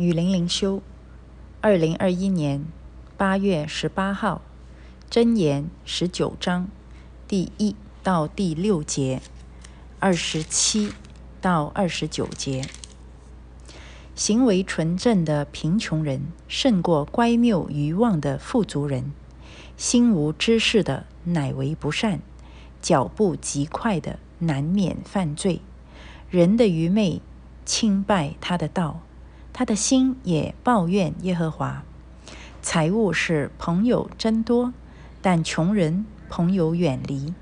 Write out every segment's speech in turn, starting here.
雨林灵修，二零二一年八月十八号，箴言十九章第一到第六节，二十七到二十九节。行为纯正的贫穷人，胜过乖谬愚妄的富足人；心无知识的，乃为不善；脚步极快的，难免犯罪。人的愚昧轻败他的道，他的心也抱怨耶和华。财物使朋友增多，但穷人朋友远离。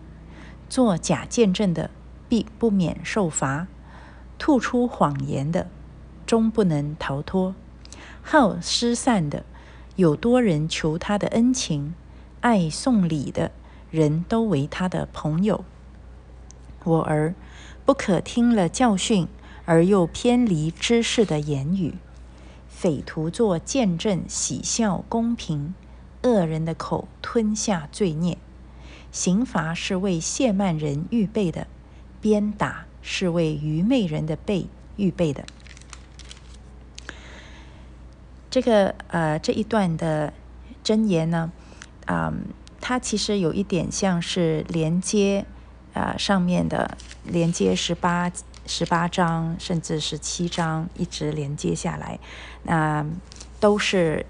做假见证的必不免受罚，吐出谎言的。终不能逃脱，好失散的，有多人求他的恩情，爱送礼的人都为他的朋友。我儿，不可听了教训而又偏离知识的言语。匪徒作见证，喜笑公平；恶人的口吞下罪孽。刑罚是为亵慢人预备的，鞭打是为愚昧人的背预备的。这个呃这一段的箴言呢，啊，它其实有一点像是连接啊上面的连接十八十八章甚至十七章一直连接下来，那都是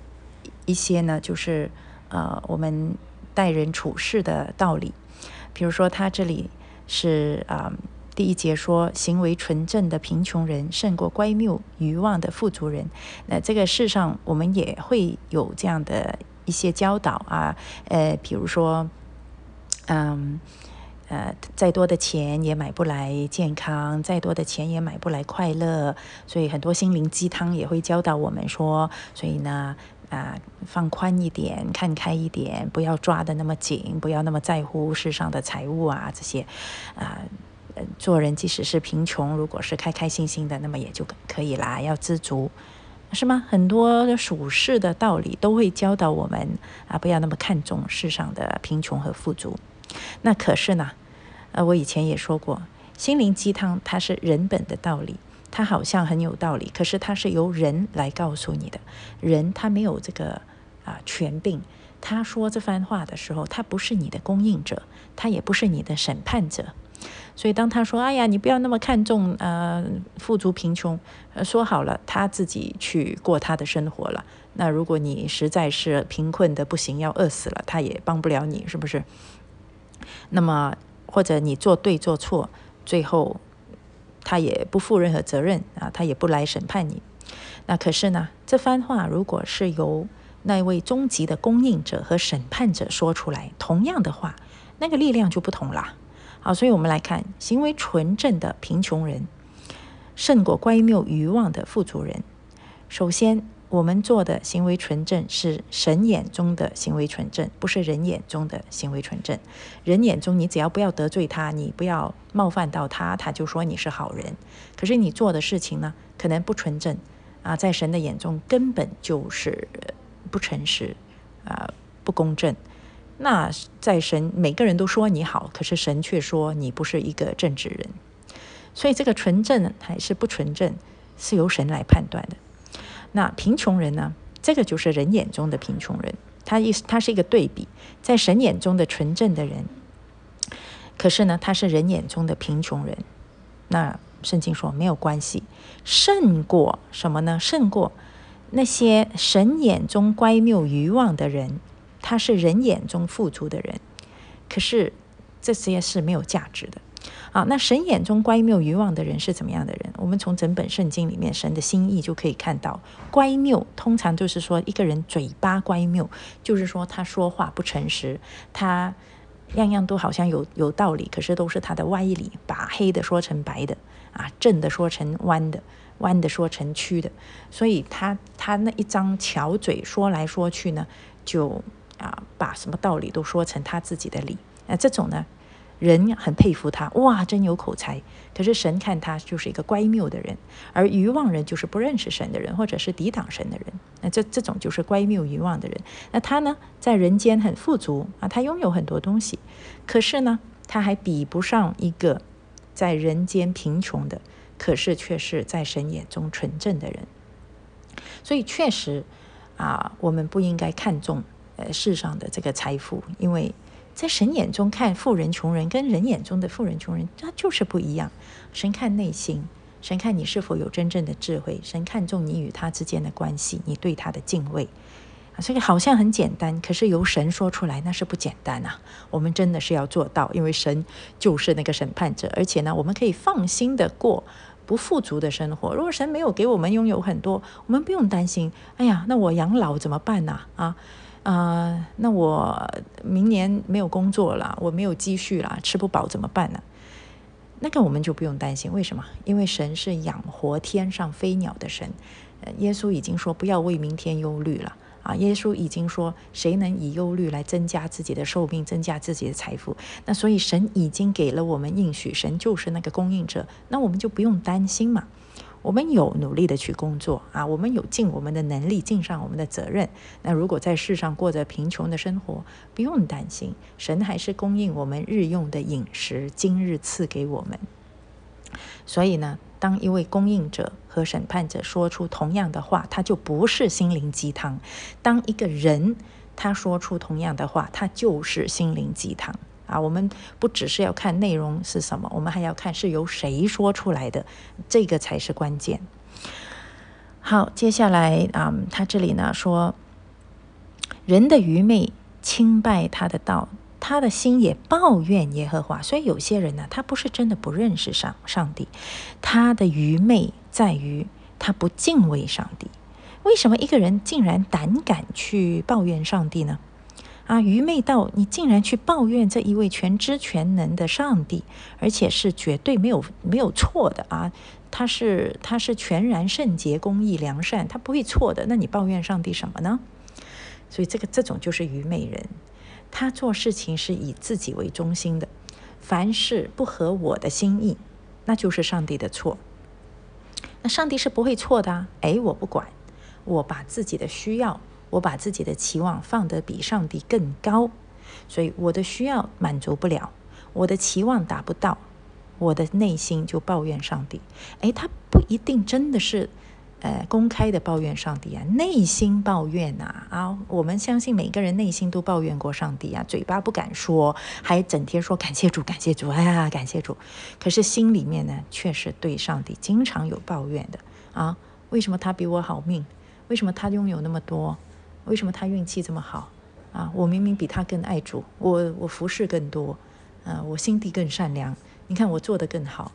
一些呢就是呃我们待人处事的道理，比如说他这里是啊。第一节说，行为纯正的贫穷人胜过乖谬愚妄的富足人。那这个世上，我们也会有这样的一些教导啊，呃，比如说，嗯，呃再多的钱也买不来健康，再多的钱也买不来快乐。所以很多心灵鸡汤也会教导我们说，所以呢，啊，放宽一点，看开一点，不要抓的那么紧，不要那么在乎世上的财物啊这些，啊。做人即使是贫穷，如果是开开心心的，那么也就可以啦。要知足，是吗？很多的属世的道理都会教导我们啊，不要那么看重世上的贫穷和富足。那可是呢，呃，我以前也说过，心灵鸡汤它是人本的道理，它好像很有道理，可是它是由人来告诉你的。人他没有这个啊权柄，他说这番话的时候，他不是你的供应者，他也不是你的审判者。所以，当他说：“哎呀，你不要那么看重呃富足贫穷，说好了他自己去过他的生活了。那如果你实在是贫困的不行，要饿死了，他也帮不了你，是不是？那么或者你做对做错，最后他也不负任何责任啊，他也不来审判你。那可是呢，这番话如果是由那位终极的供应者和审判者说出来，同样的话，那个力量就不同啦。”好，所以我们来看，行为纯正的贫穷人胜过乖谬愚妄的富足人。首先，我们做的行为纯正是神眼中的行为纯正，不是人眼中的行为纯正。人眼中，你只要不要得罪他，你不要冒犯到他，他就说你是好人。可是你做的事情呢，可能不纯正啊，在神的眼中根本就是不诚实啊，不公正。那在神每个人都说你好，可是神却说你不是一个正直人，所以这个纯正还是不纯正，是由神来判断的。那贫穷人呢？这个就是人眼中的贫穷人，他意思他是一个对比，在神眼中的纯正的人，可是呢，他是人眼中的贫穷人。那圣经说没有关系，胜过什么呢？胜过那些神眼中乖谬愚妄的人。他是人眼中富足的人，可是这些是没有价值的。啊，那神眼中乖谬愚妄的人是怎么样的人？我们从整本圣经里面神的心意就可以看到，乖谬通常就是说一个人嘴巴乖谬，就是说他说话不诚实，他样样都好像有有道理，可是都是他的歪理，把黑的说成白的，啊，正的说成弯的，弯的说成曲的，所以他他那一张巧嘴说来说去呢，就。啊，把什么道理都说成他自己的理，那这种呢，人很佩服他，哇，真有口才。可是神看他就是一个乖谬的人，而愚妄人就是不认识神的人，或者是抵挡神的人。那这这种就是乖谬愚妄的人。那他呢，在人间很富足啊，他拥有很多东西，可是呢，他还比不上一个在人间贫穷的，可是却是在神眼中纯正的人。所以确实啊，我们不应该看重呃世上的这个财富，因为在神眼中看富人穷人跟人眼中的富人穷人，他就是不一样。神看内心，神看你是否有真正的智慧，神看重你与他之间的关系，你对他的敬畏。这个好像很简单，可是由神说出来那是不简单啊！我们真的是要做到，因为神就是那个审判者，而且呢，我们可以放心的过不富足的生活。如果神没有给我们拥有很多，我们不用担心。哎呀，那我养老怎么办呢？啊，啊那我明年没有工作了，我没有积蓄了，吃不饱怎么办呢？那个我们就不用担心。为什么？因为神是养活天上飞鸟的神。耶稣已经说不要为明天忧虑了。啊，耶稣已经说，谁能以忧虑来增加自己的寿命，增加自己的财富？那所以神已经给了我们应许，神就是那个供应者，那我们就不用担心嘛。我们有努力的去工作啊，我们有尽我们的能力，尽上我们的责任。那如果在世上过着贫穷的生活，不用担心，神还是供应我们日用的饮食，今日赐给我们。所以呢，当一位供应者和审判者说出同样的话，他就不是心灵鸡汤；当一个人他说出同样的话，他就是心灵鸡汤啊！我们不只是要看内容是什么，我们还要看是由谁说出来的，这个才是关键。好，接下来啊，他这里呢说，人的愚昧轻拜他的道。他的心也抱怨耶和华，所以有些人呢，他不是真的不认识上上帝，他的愚昧在于他不敬畏上帝。为什么一个人竟然胆敢去抱怨上帝呢？啊，愚昧到你竟然去抱怨这一位全知全能的上帝，而且是绝对没有没有错的啊！他是他是全然圣洁、公义、良善，他不会错的。那你抱怨上帝什么呢？所以这个这种就是愚昧人。他做事情是以自己为中心的，凡事不合我的心意，那就是上帝的错。那上帝是不会错的啊，哎，我不管，我把自己的需要，我把自己的期望放得比上帝更高，所以我的需要满足不了，我的期望达不到，我的内心就抱怨上帝。哎，他不一定真的是。呃，公开的抱怨上帝啊，内心抱怨呐啊！我们相信每个人内心都抱怨过上帝啊，嘴巴不敢说，还整天说感谢主，感谢主，哎呀，感谢主。可是心里面呢，却是对上帝经常有抱怨的啊！为什么他比我好命？为什么他拥有那么多？为什么他运气这么好？啊，我明明比他更爱主，我我服侍更多，啊，我心地更善良，你看我做的更好，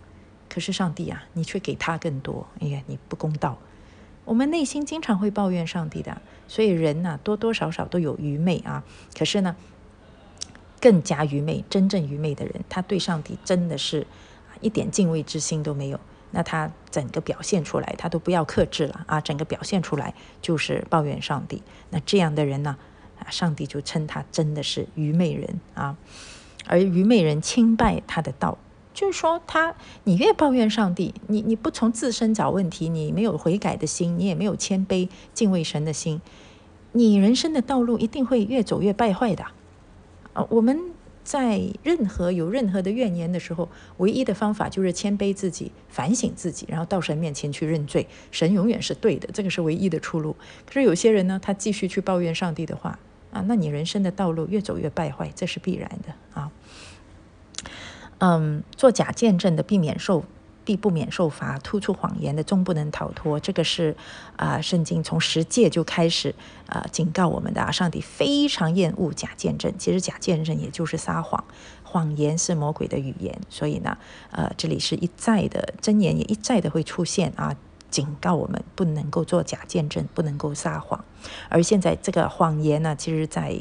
可是上帝啊，你却给他更多，哎呀，你不公道。我们内心经常会抱怨上帝的，所以人呐多多少少都有愚昧啊。可是呢，更加愚昧、真正愚昧的人，他对上帝真的是一点敬畏之心都没有。那他整个表现出来，他都不要克制了啊，整个表现出来就是抱怨上帝。那这样的人呢，啊，上帝就称他真的是愚昧人啊。而愚昧人轻拜他的道。就是说，他你越抱怨上帝，你你不从自身找问题，你没有悔改的心，你也没有谦卑敬畏神的心，你人生的道路一定会越走越败坏的。啊，我们在任何有任何的怨言的时候，唯一的方法就是谦卑自己，反省自己，然后到神面前去认罪。神永远是对的，这个是唯一的出路。可是有些人呢，他继续去抱怨上帝的话，啊，那你人生的道路越走越败坏，这是必然的啊。嗯，做假见证的避免受，必不免受罚；突出谎言的终不能逃脱。这个是啊，圣经从十诫就开始啊警告我们的啊，上帝非常厌恶假见证。其实假见证也就是撒谎，谎言是魔鬼的语言。所以呢，呃，这里是一再的真言也一再的会出现啊，警告我们不能够做假见证，不能够撒谎。而现在这个谎言呢，其实在。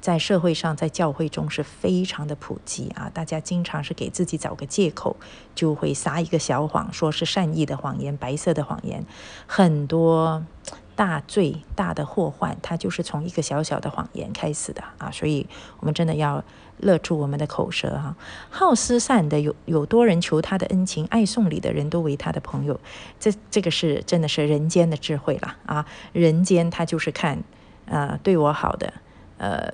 在社会上，在教会中是非常的普及啊！大家经常是给自己找个借口，就会撒一个小谎，说是善意的谎言、白色的谎言。很多大罪、大的祸患，它就是从一个小小的谎言开始的啊！所以，我们真的要勒住我们的口舌哈。好施善的有有多人求他的恩情，爱送礼的人都为他的朋友。这这个是真的是人间的智慧了啊！人间他就是看呃对我好的呃。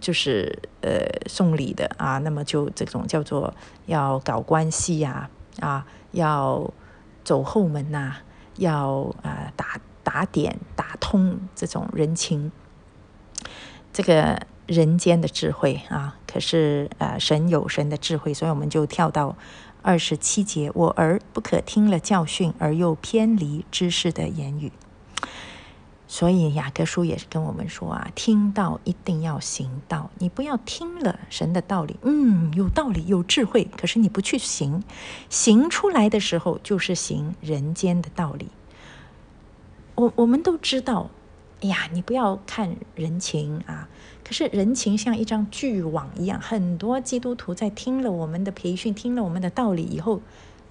就是呃送礼的啊，那么就这种叫做要搞关系呀，啊要走后门呐，要啊打打点打通这种人情，这个人间的智慧啊。可是呃，神有神的智慧，所以我们就跳到二十七节：我儿不可听了教训而又偏离知识的言语。所以雅各书也是跟我们说啊，听到一定要行道。你不要听了神的道理，嗯，有道理有智慧，可是你不去行，行出来的时候就是行人间的道理。我我们都知道，哎呀，你不要看人情啊。可是人情像一张巨网一样，很多基督徒在听了我们的培训，听了我们的道理以后，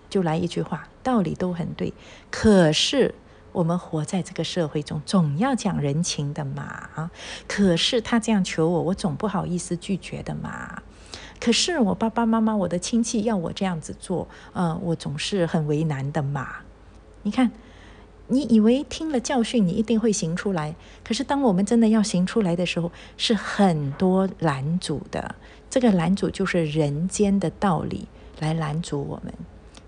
就来一句话，道理都很对，可是。我们活在这个社会中，总要讲人情的嘛。可是他这样求我，我总不好意思拒绝的嘛。可是我爸爸妈妈、我的亲戚要我这样子做，呃，我总是很为难的嘛。你看，你以为听了教训，你一定会行出来。可是当我们真的要行出来的时候，是很多拦阻的。这个拦阻就是人间的道理来拦阻我们，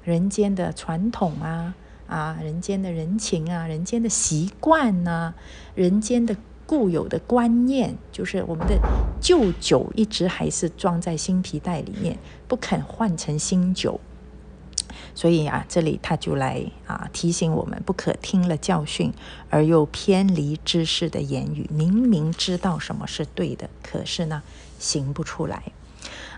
人间的传统啊。啊，人间的人情啊，人间的习惯呐，人间的固有的观念，就是我们的旧酒一直还是装在新皮袋里面，不肯换成新酒。所以啊，这里他就来啊提醒我们，不可听了教训而又偏离知识的言语。明明知道什么是对的，可是呢，行不出来。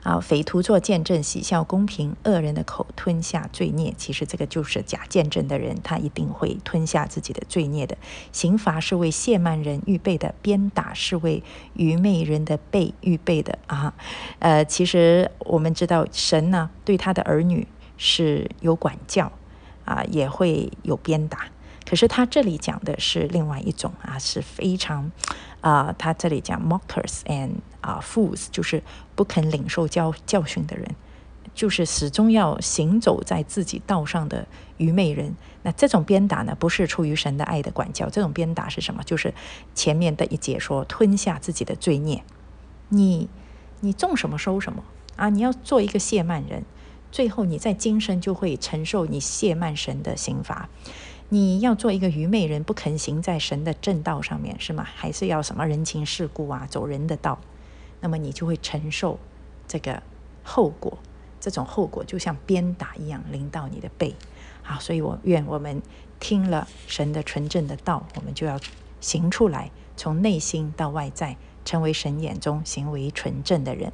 啊，匪徒做见证，喜笑公平；恶人的口吞下罪孽。其实这个就是假见证的人，他一定会吞下自己的罪孽的。刑罚是为亵慢人预备的，鞭打是为愚昧人的背预备的。啊，呃，其实我们知道，神呢对他的儿女是有管教，啊，也会有鞭打。可是他这里讲的是另外一种啊，是非常。啊，他这里讲 mockers and 啊 fools，就是不肯领受教教训的人，就是始终要行走在自己道上的愚昧人。那这种鞭打呢，不是出于神的爱的管教，这种鞭打是什么？就是前面的一节说吞下自己的罪孽。你你种什么收什么啊？你要做一个谢曼人，最后你在今生就会承受你谢曼神的刑罚。你要做一个愚昧人，不肯行在神的正道上面，是吗？还是要什么人情世故啊，走人的道？那么你就会承受这个后果，这种后果就像鞭打一样临到你的背。好，所以我愿我们听了神的纯正的道，我们就要行出来，从内心到外在，成为神眼中行为纯正的人。